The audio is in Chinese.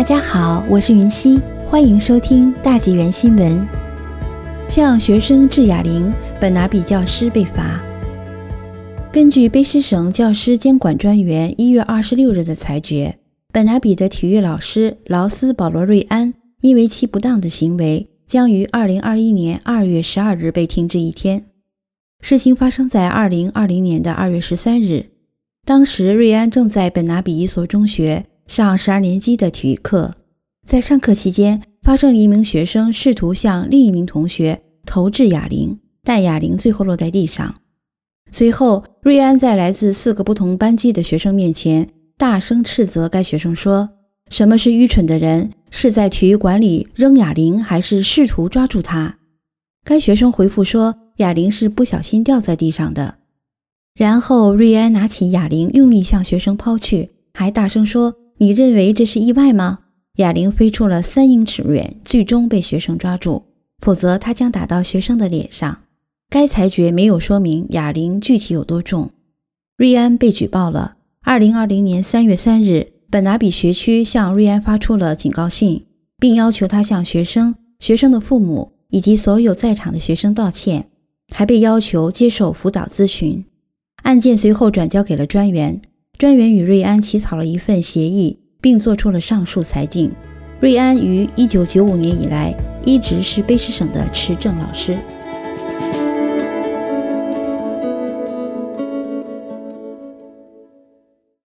大家好，我是云溪，欢迎收听大纪元新闻。向学生治哑铃，本拿比教师被罚。根据卑诗省教师监管专员一月二十六日的裁决，本拿比的体育老师劳斯保罗瑞安因为其不当的行为，将于二零二一年二月十二日被停职一天。事情发生在二零二零年的二月十三日，当时瑞安正在本拿比一所中学上十二年级的体育课，在上课期间，发生一名学生试图向另一名同学投掷哑铃，但哑铃最后落在地上。随后，瑞安在来自四个不同班级的学生面前大声斥责该学生说：“什么是愚蠢的人？是在体育馆里扔哑铃，还是试图抓住它？”该学生回复说。哑铃是不小心掉在地上的。然后瑞安拿起哑铃，用力向学生抛去，还大声说：“你认为这是意外吗？”哑铃飞出了三英尺远，最终被学生抓住，否则他将打到学生的脸上。该裁决没有说明哑铃具体有多重。瑞安被举报了。二零二零年三月三日，本拿比学区向瑞安发出了警告信，并要求他向学生、学生的父母以及所有在场的学生道歉。还被要求接受辅导咨询。案件随后转交给了专员，专员与瑞安起草了一份协议，并做出了上述裁定。瑞安于1995年以来一直是卑诗省的持证老师。